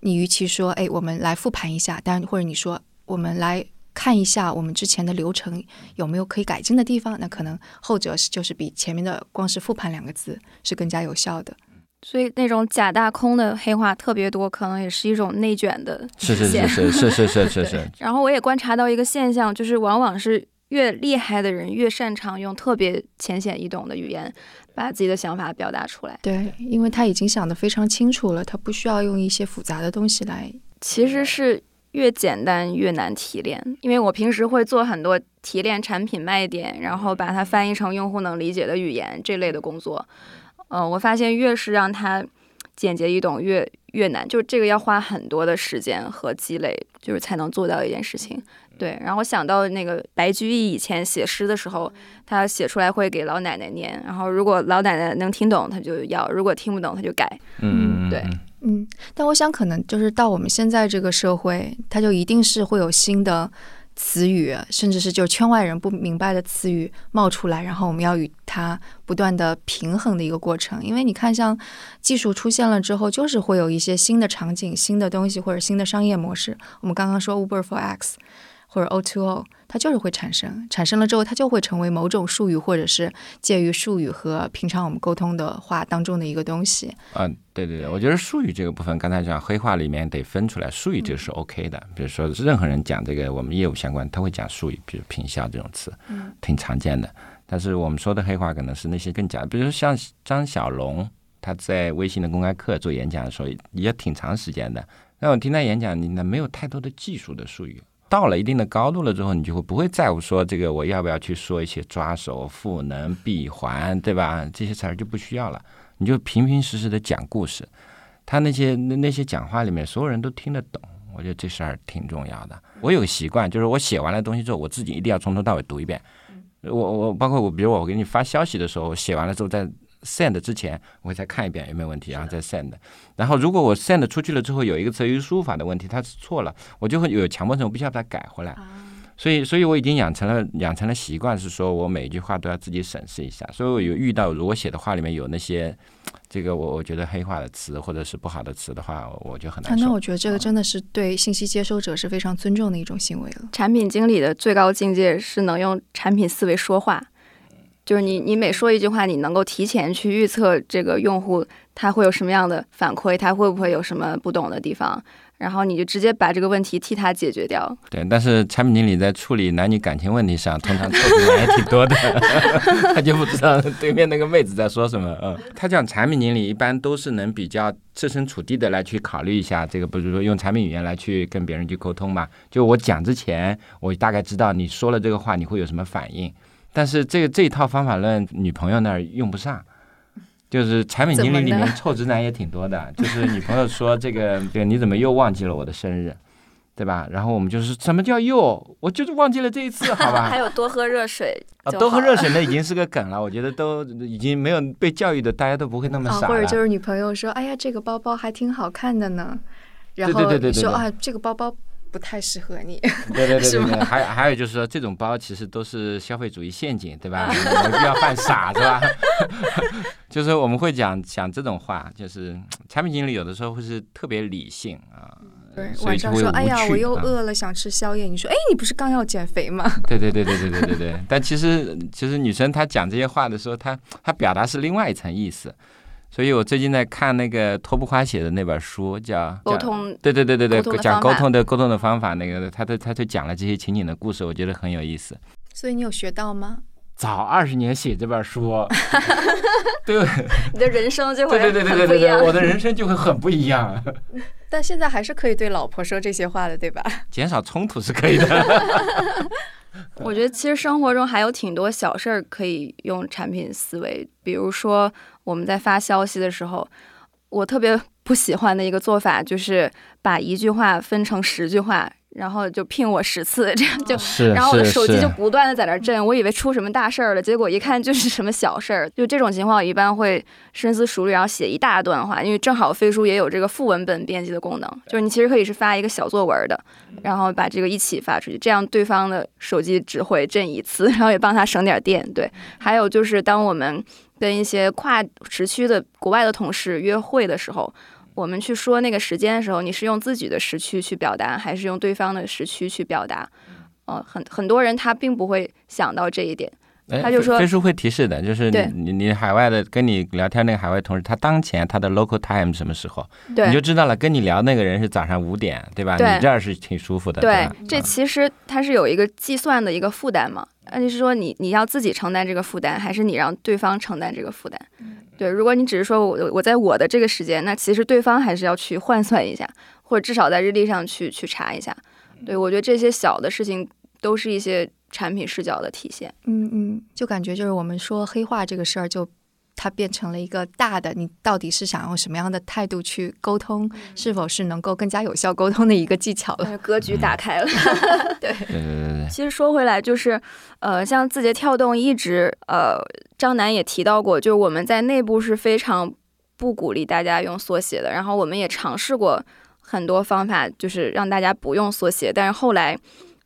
你与其说，哎，我们来复盘一下，但或者你说，我们来看一下我们之前的流程有没有可以改进的地方，那可能后者是就是比前面的光是复盘两个字是更加有效的。所以那种假大空的黑话特别多，可能也是一种内卷的是是是是是是是是是。然后我也观察到一个现象，就是往往是越厉害的人越擅长用特别浅显易懂的语言，把自己的想法表达出来。对，因为他已经想得非常清楚了，他不需要用一些复杂的东西来。其实是越简单越难提炼，因为我平时会做很多提炼产品卖点，然后把它翻译成用户能理解的语言这类的工作。嗯，我发现越是让它简洁易懂，越越难，就是这个要花很多的时间和积累，就是才能做到一件事情。对，然后我想到那个白居易以前写诗的时候，他写出来会给老奶奶念，然后如果老奶奶能听懂，他就要；如果听不懂，他就改。嗯，对，嗯。但我想，可能就是到我们现在这个社会，它就一定是会有新的。词语，甚至是就圈外人不明白的词语冒出来，然后我们要与它不断的平衡的一个过程。因为你看，像技术出现了之后，就是会有一些新的场景、新的东西或者新的商业模式。我们刚刚说 Uber for X。或者 O2O，它就是会产生，产生了之后，它就会成为某种术语，或者是介于术语和平常我们沟通的话当中的一个东西。嗯，对对对，我觉得术语这个部分，刚才讲黑话里面得分出来，术语这个是 OK 的。比如说，任何人讲这个我们业务相关，他会讲术语，比如平效这种词，挺常见的。但是我们说的黑话，可能是那些更假，比如说像张小龙，他在微信的公开课做演讲的时候，也挺长时间的。那我听他演讲，你呢没有太多的技术的术语。到了一定的高度了之后，你就会不会在乎说这个我要不要去说一些抓手、赋能、闭环，对吧？这些词儿就不需要了，你就平平实实的讲故事。他那些那那些讲话里面，所有人都听得懂。我觉得这事儿挺重要的。我有个习惯，就是我写完了东西之后，我自己一定要从头到尾读一遍。我我包括我，比如我给你发消息的时候，写完了之后再。Send 之前我会再看一遍有没有问题，然后再 send。然后如果我 send 出去了之后有一个词语输入法的问题，它是错了，我就会有强迫症，我必须要把它改回来。所以，所以我已经养成了养成了习惯，是说我每一句话都要自己审视一下。所以我有遇到如果写的话里面有那些这个我我觉得黑化的词或者是不好的词的话，我就很难受。那我觉得这个真的是对信息接收者是非常尊重的一种行为了。产品经理的最高境界是能用产品思维说话。就是你，你每说一句话，你能够提前去预测这个用户他会有什么样的反馈，他会不会有什么不懂的地方，然后你就直接把这个问题替他解决掉。对，但是产品经理在处理男女感情问题上，通常错的还挺多的，他就不知道对面那个妹子在说什么。嗯，他讲产品经理一般都是能比较设身处地的来去考虑一下这个，不是说用产品语言来去跟别人去沟通嘛？就我讲之前，我大概知道你说了这个话你会有什么反应。但是这个这一套方法论，女朋友那儿用不上，就是产品经理里面臭直男也挺多的。就是女朋友说这个，这个你怎么又忘记了我的生日，对吧？然后我们就是什么叫又？我就是忘记了这一次，好吧？还有多喝热水啊，多喝热水那已经是个梗了。我觉得都已经没有被教育的，大家都不会那么傻或者就是女朋友说，哎呀，这个包包还挺好看的呢。然后说啊，这个包包。不太适合你，对对对对，还还有就是说，这种包其实都是消费主义陷阱，对吧？没必要犯傻，是吧？就是我们会讲讲这种话，就是产品经理有的时候会是特别理性啊，对，晚上说，哎呀，我又饿了，想吃宵夜。你说，哎，你不是刚要减肥吗？对对对对对对对对。但其实其实女生她讲这些话的时候，她她表达是另外一层意思。所以我最近在看那个托布花写的那本书，叫叫沟通对对对对对讲沟通的沟通的方法，那个他都他就讲了这些情景的故事，我觉得很有意思。所以你有学到吗？早二十年写这本书，对你的人生就会对对对对对对，我的人生就会很不一样。但现在还是可以对老婆说这些话的，对吧？减少冲突是可以的。我觉得其实生活中还有挺多小事儿可以用产品思维，比如说我们在发消息的时候，我特别不喜欢的一个做法就是把一句话分成十句话，然后就聘我十次，这样就。然后我的手机就不断的在那儿震，我以为出什么大事儿了，结果一看就是什么小事儿。就这种情况，我一般会深思熟虑，然后写一大段话，因为正好飞书也有这个副文本编辑的功能，就是你其实可以是发一个小作文的，然后把这个一起发出去，这样对方的手机只会震一次，然后也帮他省点电。对，还有就是当我们跟一些跨时区的国外的同事约会的时候。我们去说那个时间的时候，你是用自己的时区去表达，还是用对方的时区去表达？呃，很很多人他并不会想到这一点。哎他就说飞书会提示的，就是你你你海外的跟你聊天那个海外同事，他当前他的 local time 什么时候，你就知道了。跟你聊那个人是早上五点，对吧？对你这儿是挺舒服的，对吧，这嗯其实它是有一个计算的一个负担嘛。那就是说你你要自己承担这个负担，还是你让对方承担这个负担？对，如果你只是说我我在我的这个时间，那其实对方还是要去换算一下，或者至少在日历上去去查一下。对我觉得这些小的事情都是一些产品视角的体现。嗯嗯，就感觉就是我们说黑化这个事儿，就它变成了一个大的，你到底是想用什么样的态度去沟通，是否是能够更加有效沟通的一个技巧了。格局打开了。对对对对，其实说回来，就是，呃，像字节跳动一直，呃，张楠也提到过，就是我们在内部是非常不鼓励大家用缩写的。然后我们也尝试过很多方法，就是让大家不用缩写，但是后来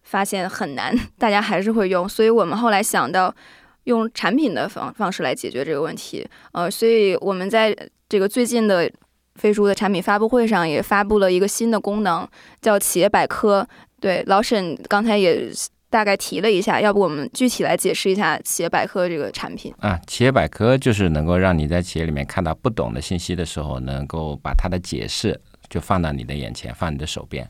发现很难，大家还是会用。所以我们后来想到用产品的方方式来解决这个问题。呃，所以我们在这个最近的飞书的产品发布会上也发布了一个新的功能，叫企业百科。对，老沈刚才也大概提了一下，要不我们具体来解释一下企业百科这个产品？啊，企业百科就是能够让你在企业里面看到不懂的信息的时候，能够把它的解释就放到你的眼前，放你的手边，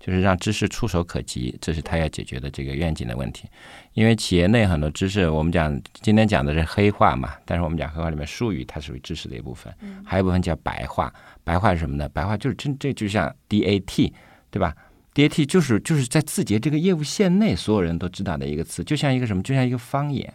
就是让知识触手可及，这是他要解决的这个愿景的问题。因为企业内很多知识，我们讲今天讲的是黑话嘛，但是我们讲黑话里面术语它属于知识的一部分，还有一部分叫白话。白话是什么呢？白话就是真这就像 DAT，对吧？DAT 就是就是在字节这个业务线内所有人都知道的一个词，就像一个什么，就像一个方言，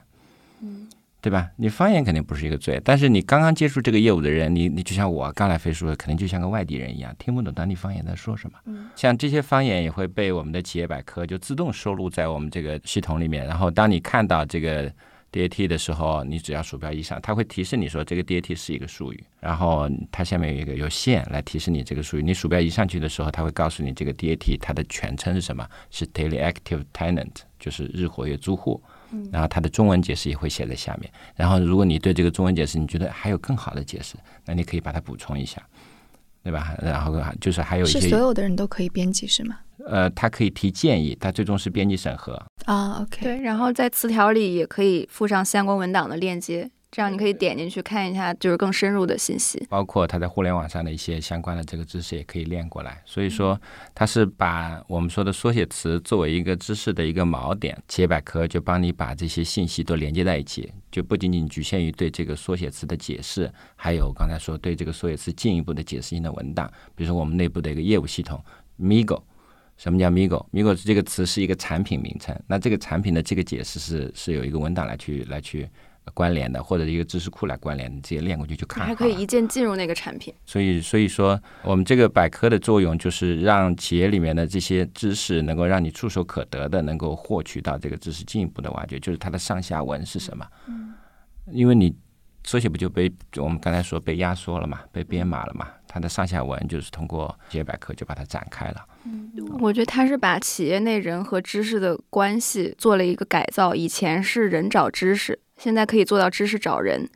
对吧？你方言肯定不是一个罪，但是你刚刚接触这个业务的人，你你就像我刚来飞书，肯定就像个外地人一样，听不懂当地方言在说什么。像这些方言也会被我们的企业百科就自动收录在我们这个系统里面，然后当你看到这个 DAT 的时候，你只要鼠标一上，它会提示你说这个 DAT 是一个术语，然后它下面有一个有线来提示你这个术语。你鼠标一上去的时候，它会告诉你这个 DAT 它的全称是什么，是 Daily Active Tenant，就是日活跃租户。然后它的中文解释也会写在下面。然后如果你对这个中文解释你觉得还有更好的解释，那你可以把它补充一下，对吧？然后就是还有一些是所有的人都可以编辑是吗？呃，他可以提建议，他最终是编辑审核。啊，OK，对，然后在词条里也可以附上相关文档的链接，这样你可以点进去看一下，就是更深入的信息。包括它在互联网上的一些相关的这个知识也可以练过来。所以说，它是把我们说的缩写词作为一个知识的一个锚点，企业百科就帮你把这些信息都连接在一起，就不仅仅局限于对这个缩写词的解释，还有刚才说对这个缩写词进一步的解释性的文档，比如说我们内部的一个业务系统 Migo。什么叫 Migo？Migo 这个词是一个产品名称，那这个产品的这个解释是是有一个文档来去来去关联的，或者一个知识库来关联的，直接链过去就看。还可以一键进入那个产品。所以，所以说，我们这个百科的作用就是让企业里面的这些知识能够让你触手可得的，能够获取到这个知识进一步的挖掘，就是它的上下文是什么。因为你缩写不就被我们刚才说被压缩了嘛，被编码了嘛，它的上下文就是通过企业百科就把它展开了。我觉得他是把企业内人和知识的关系做了一个改造。以前是人找知识，现在可以做到知识找人，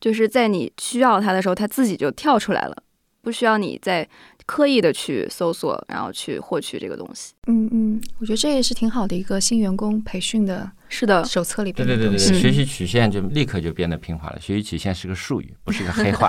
就是在你需要它的时候，它自己就跳出来了，不需要你再刻意的去搜索，然后去获取这个东西。嗯嗯，我觉得这也是挺好的一个新员工培训的是的，手册里对对对对。对学习曲线就立刻就变得平滑了。学习曲线是个术语，不是个黑话。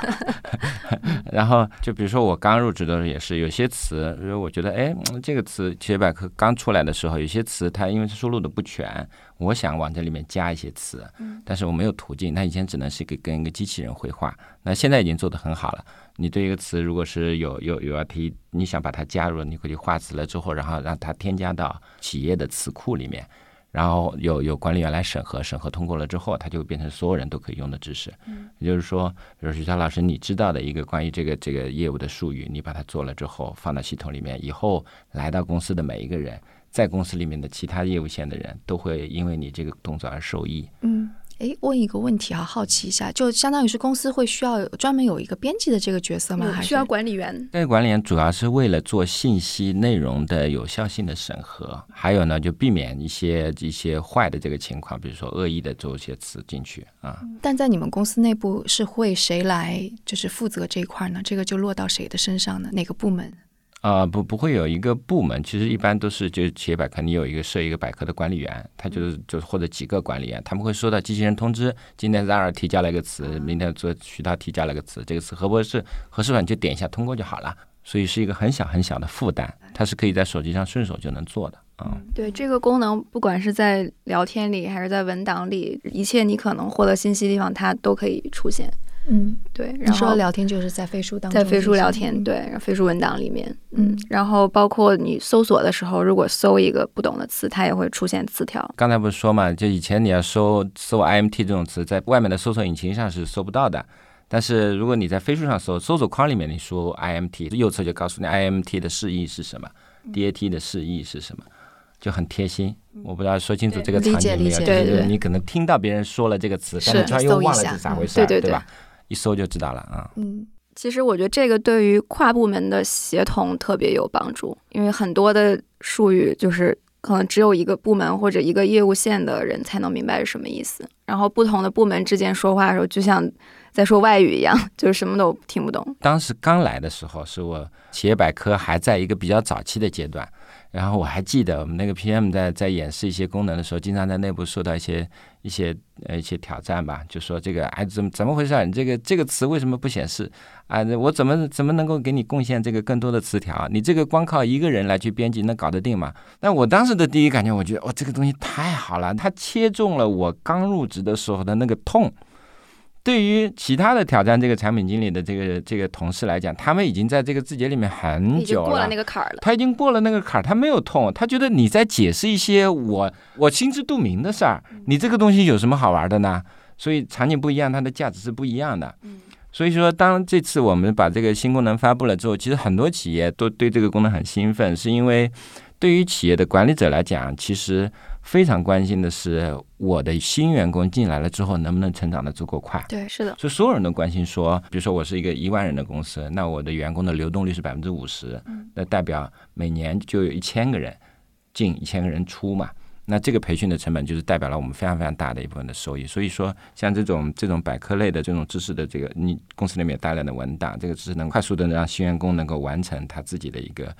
然后就比如说我刚入职的时候也是，有些词，比如我觉得哎，嗯这个词企业百科刚出来的时候，有些词它因为输入的不全，我想往这里面加一些词，但是我没有途径。它以前只能是给跟一个机器人绘画，那现在已经做得很好了。你对一个词如果是有有有要提，你想把它加入，你可以划词了之后，然后让它添加到企业的词库里面。然后有有管理员来审核，审核通过了之后，它就会变成所有人都可以用的知识。也就是说，比如徐涛老师，你知道的一个关于这个这个业务的术语，你把它做了之后，放到系统里面，以后来到公司的每一个人，在公司里面的其他业务线的人都会因为你这个动作而受益。嗯，诶，问一个问题啊，好奇一下，就相当于是公司会需要专门有一个编辑的这个角色吗？还是需要管理员。这个管理员主要是为了做信息内容的有效性的审核，还有呢，就避免一些一些坏的这个情况，比如说恶意的做一些词进去啊。但在你们公司内部是会谁来就是负责这一块呢？这个就落到谁的身上呢？哪个部门？啊、不不会有一个部门，其实一般都是就是企业百科，你有一个设一个百科的管理员，他就是就是或者几个管理员，他们会收到机器人通知，今天 Zara 提交了一个词，明天做徐涛提交了一个词，这个词合不合适，合适吧你就点一下通过就好了，所以是一个很小很小的负担，它是可以在手机上顺手就能做的啊。对这个功能，不管是在聊天里还是在文档里，一切你可能获得信息的地方，它都可以出现。嗯，对，你然后说聊天就是在飞书当中在飞书聊天，，对，然后飞书文档里面，嗯嗯，然后包括你搜索的时候，如果搜一个不懂的词，它也会出现词条。刚才不是说嘛，就以前你要搜搜 IMT 这种词，在外面的搜索引擎上是搜不到的。但是如果你在飞书上搜，搜索框里面你输 IMT，右侧就告诉你 IMT 的释义是什么，DAT 的释义是什么，就很贴心。我不知道说清楚这个理场景没有，就是对对你可能听到别人说了这个词，但是是突然又忘了搜一下是咋回事，对对对吧？一搜就知道了啊。嗯其实我觉得这个对于跨部门的协同特别有帮助，因为很多的术语就是可能只有一个部门或者一个业务线的人才能明白是什么意思，然后不同的部门之间说话的时候，就像在说外语一样，就是什么都听不懂。当时刚来的时候，是我企业百科还在一个比较早期的阶段，然后我还记得我们那个 PM 在在演示一些功能的时候，经常在内部受到一些一些呃一些挑战吧，就说这个哎怎么怎么回事儿？你这个这个词为什么不显示啊？我怎么怎么能够给你贡献这个更多的词条？你这个光靠一个人来去编辑能搞得定吗？那我当时的第一感觉，我觉得哇、这个东西太好了，它切中了我刚入职的时候的那个痛。对于其他的挑战这个产品经理的这个这个同事来讲，他们已经在这个字节里面很久已经过了那个坎儿了。他已经过了那个坎儿，他没有痛，他觉得你在解释一些我我心知肚明的事儿，你这个东西有什么好玩的呢？所以场景不一样，它的价值是不一样的。所以说，当这次我们把这个新功能发布了之后，其实很多企业都对这个功能很兴奋，是因为对于企业的管理者来讲，其实非常关心的是我的新员工进来了之后能不能成长的足够快。对，是的，所以所有人都关心说，比如说我是一个一万人的公司，那我的员工的流动率是百分之五十，那代表每年就有一千个人进，一千个人出嘛。那这个培训的成本就是代表了我们非常非常大的一部分的收益。所以说，像这种这种百科类的这种知识的这个，你公司里面有大量的文档，这个知识能快速的让新员工能够完成他自己的一个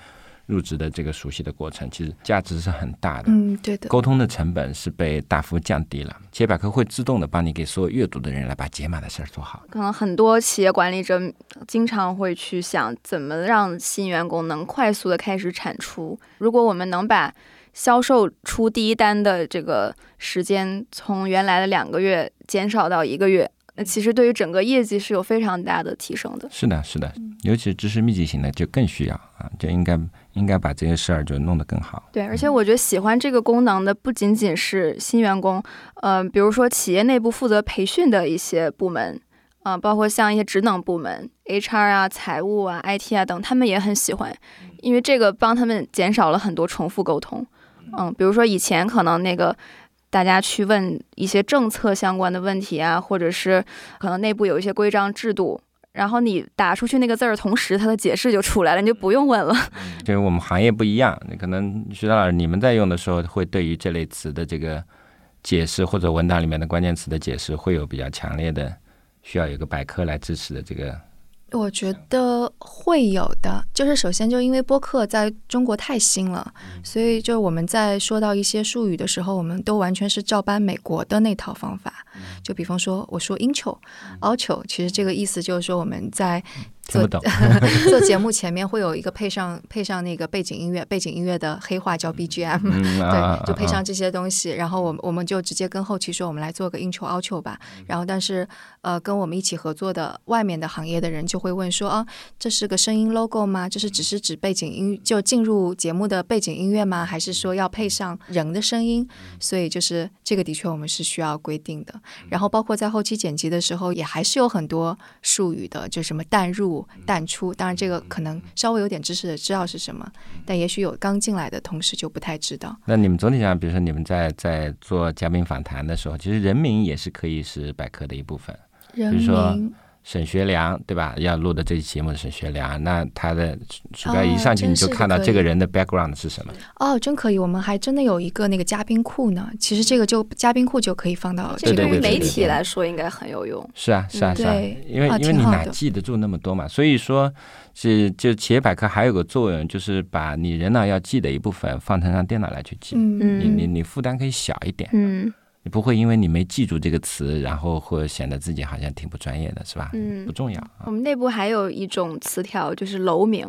入职的这个熟悉的过程，其实价值是很大的。嗯，对的，沟通的成本是被大幅降低了。企业百科会自动的帮你给所有阅读的人来把解码的事儿做好。可能很多企业管理者经常会去想，怎么让新员工能快速的开始产出。如果我们能把销售出第一单的这个时间从原来的两个月减少到一个月，那其实对于整个业绩是有非常大的提升的。是的，是的，尤其是知识密集型的就更需要啊，就应该应该把这些事儿就弄得更好。对，而且我觉得喜欢这个功能的不仅仅是新员工，呃，比如说企业内部负责培训的一些部门，啊、包括像一些职能部门，HR 啊、财务啊、IT 啊等，他们也很喜欢，因为这个帮他们减少了很多重复沟通。嗯，比如说以前可能那个大家去问一些政策相关的问题啊，或者是可能内部有一些规章制度。然后你打出去那个字儿，同时它的解释就出来了，你就不用问了。就是我们行业不一样，你可能徐导老师你们在用的时候，会对于这类词的这个解释或者文档里面的关键词的解释，会有比较强烈的需要有个百科来支持的这个我觉得会有的，就是首先就因为播客在中国太新了，所以就我们在说到一些术语的时候，我们都完全是照搬美国的那套方法。就比方说，我说 intro、outro，其实这个意思就是说我们在做懂。做节目前面会有一个配上配上那个背景音乐，背景音乐的黑话叫 BGM，对，就配上这些东西，然后我们我们就直接跟后期说，我们来做个 intro outro 吧。然后但是呃，跟我们一起合作的外面的行业的人就会问说啊，这是个声音 logo 吗？这是只是指背景音就进入节目的背景音乐吗？还是说要配上人的声音？所以就是这个的确我们是需要规定的。然后包括在后期剪辑的时候，也还是有很多术语的，就什么淡入、淡出。当然这个可能稍微有点知识的知道是什么，但也许有刚进来的同事就不太知道。那你们总体上，比如说你们在在做嘉宾访谈的时候，其实人名也是可以是百科的一部分。人比如说名沈学良，对吧？要录的这期节目是沈学良，那他的鼠标一哦上去，你就看到这个人的 background 是什么。哦，真可以，我们还真的有一个那个嘉宾库呢。其实这个就嘉宾库就可以放到这这个个对于媒对对对对体来说应该很有用。是啊，是啊，嗯是啊对，因为啊因为你哪记得住那么多嘛？所以说是就企业百科还有个作用，就是把你人脑要记的一部分放成让电脑来去记，嗯你你你负担可以小一点，嗯你不会因为你没记住这个词，然后会显得自己好像挺不专业的，是吧？嗯不重要啊。我们内部还有一种词条，就是楼名，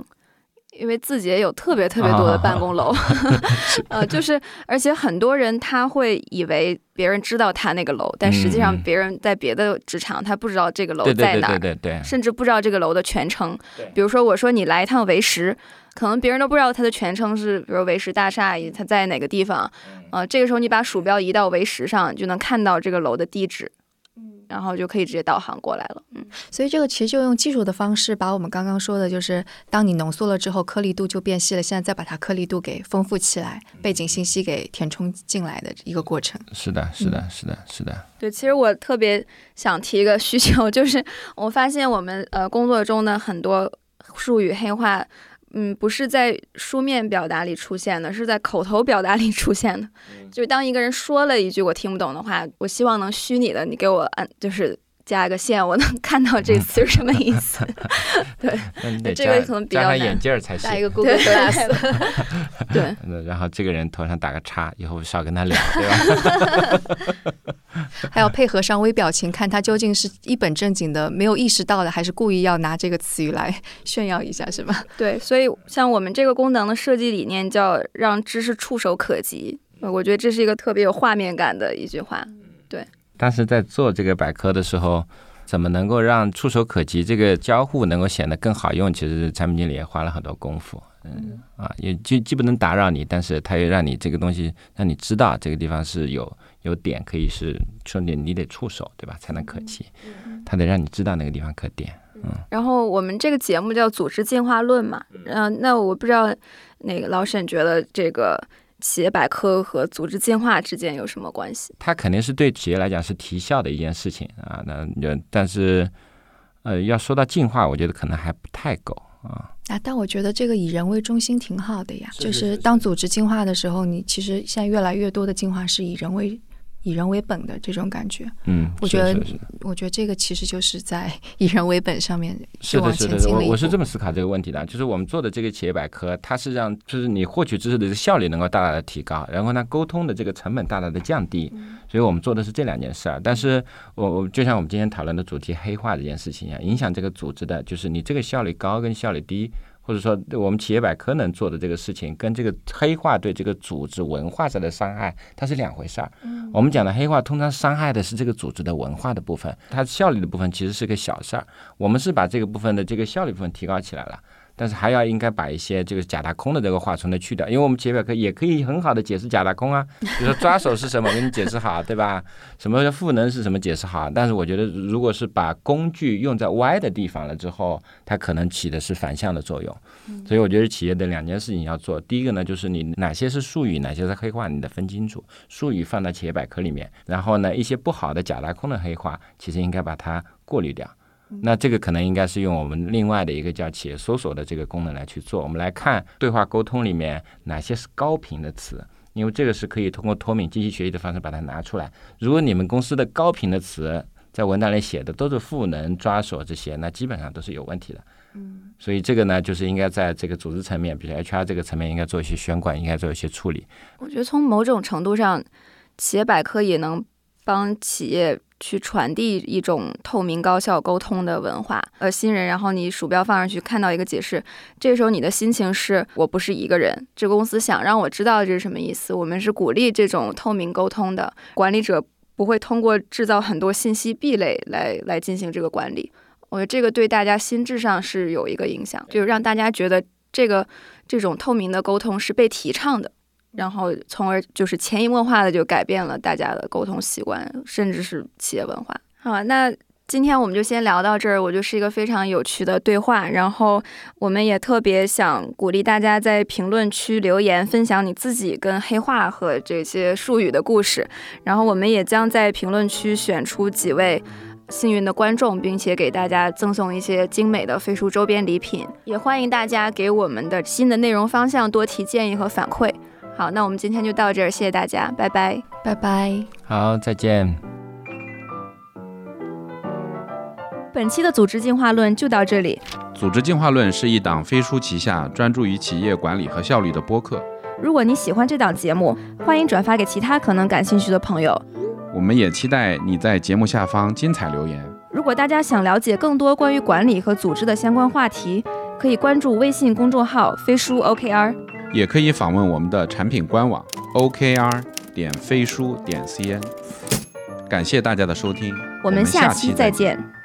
因为字节有特别特别多的办公楼，呃，就是而且很多人他会以为别人知道他那个楼，但实际上别人在别的职场他不知道这个楼对对对在哪儿，对对对，甚至不知道这个楼的全称。比如说我说你来一趟为实，可能别人都不知道它的全称是，比如维实大厦它在哪个地方，呃，这个时候你把鼠标移到维实上，就能看到这个楼的地址。然后就可以直接导航过来了。嗯，所以这个其实就用技术的方式，把我们刚刚说的，就是当你浓缩了之后，颗粒度就变细了。现在再把它颗粒度给丰富起来，背景信息给填充进来的一个过程。是的，是的，是的，是的。对，其实我特别想提一个需求，就是我发现我们呃工作中的很多术语黑话。嗯，不是在书面表达里出现的，是在口头表达里出现的。就是当一个人说了一句我听不懂的话，我希望能虚拟的，你给我按就是加个线，我能看到这词是什么意思。对，那你得这个可能比较难加上眼镜儿才行。加一个 Google Glass，对，嗯然后这个人头上打个叉，以后少跟他聊，对吧？还要配合上微表情，看他究竟是一本正经的没有意识到的，还是故意要拿这个词语来炫耀一下，是吧？对，所以像我们这个功能的设计理念叫让知识触手可及，呃我觉得这是一个特别有画面感的一句话。当时在做这个百科的时候，怎么能够让触手可及这个交互能够显得更好用？其实产品经理也花了很多功夫。嗯啊，也既既不能打扰你，但是它又让你这个东西让你知道这个地方是有有点可以是说你你得触手对吧才能可及，它得让你知道那个地方可点。嗯然后我们这个节目叫《组织进化论》嘛，嗯、那我不知道那个老沈觉得这个企业百科和组织进化之间有什么关系？它肯定是对企业来讲是提效的一件事情啊。那就但是呃，要说到进化，我觉得可能还不太够啊。啊，但我觉得这个以人为中心挺好的呀。是就是是是当组织进化的时候，你其实现在越来越多的进化是以人为以人为本的这种感觉。嗯，我觉得我觉得这个其实就是在 以人为本上面是往是的，前进了一步。我我是这么思考这个问题的，就是我们做的这个企业百科，它是让就是你获取知识的效率能够大大的提高，然后呢，沟通的这个成本大大的降低，所以我们做的是这两件事儿。但是我我就像我们今天讨论的主题黑化这件事情一样，影响这个组织的就是你这个效率高跟效率低。或者说，我们企业百科能做的这个事情，跟这个黑化对这个组织文化上的伤害，它是两回事儿。我们讲的黑化，通常伤害的是这个组织的文化的部分，它效率的部分其实是个小事儿。我们是把这个部分的这个效率部分提高起来了，但是还要应该把一些这个假大空的这个话从那去掉，因为我们企业百科也可以很好的解释假大空啊，比如说抓手是什么，我给你解释好，对吧？什么赋能是什么解释好，但是我觉得如果是把工具用在歪的地方了之后，它可能起的是反向的作用。所以我觉得企业的两件事情要做，第一个呢就是你哪些是术语，哪些是黑话，你得分清楚。术语放到企业百科里面，然后呢一些不好的假大空的黑话，其实应该把它过滤掉。那这个可能应该是用我们另外的一个叫企业搜索的这个功能来去做。我们来看对话沟通里面哪些是高频的词，因为这个是可以通过脱敏机器学习的方式把它拿出来。如果你们公司的高频的词在文档里写的都是赋能、抓手这些，那基本上都是有问题的。嗯，所以这个呢，就是应该在这个组织层面，比如 HR 这个层面，应该做一些宣管，应该做一些处理。我觉得从某种程度上，企业百科也能帮企业去传递一种透明、高效沟通的文化。呃，新人，然后你鼠标放上去，看到一个解释，这时候你的心情是我不是一个人，这公司想让我知道这是什么意思。我们是鼓励这种透明沟通的，管理者不会通过制造很多信息壁垒来来进行这个管理。我觉得这个对大家心智上是有一个影响，就是让大家觉得这个这种透明的沟通是被提倡的，然后从而就是潜移默化的就改变了大家的沟通习惯，甚至是企业文化。好，那今天我们就先聊到这儿。我觉得是一个非常有趣的对话，然后我们也特别想鼓励大家在评论区留言，分享你自己跟黑化和这些术语的故事。然后我们也将在评论区选出几位。幸运的观众，并且给大家赠送一些精美的飞书周边礼品，也欢迎大家给我们的新的内容方向多提建议和反馈。好，那我们今天就到这儿，谢谢大家，拜拜，拜拜，好，再见。本期的组织进化论就到这里。组织进化论是一档飞书旗下专注于企业管理和效率的播客。如果你喜欢这档节目，欢迎转发给其他可能感兴趣的朋友。我们也期待你在节目下方精彩留言。如果大家想了解更多关于管理和组织的相关话题，可以关注微信公众号“飞书 OKR”，也可以访问我们的产品官网 OKR 点飞书点 CN。感谢大家的收听，我们下期再见。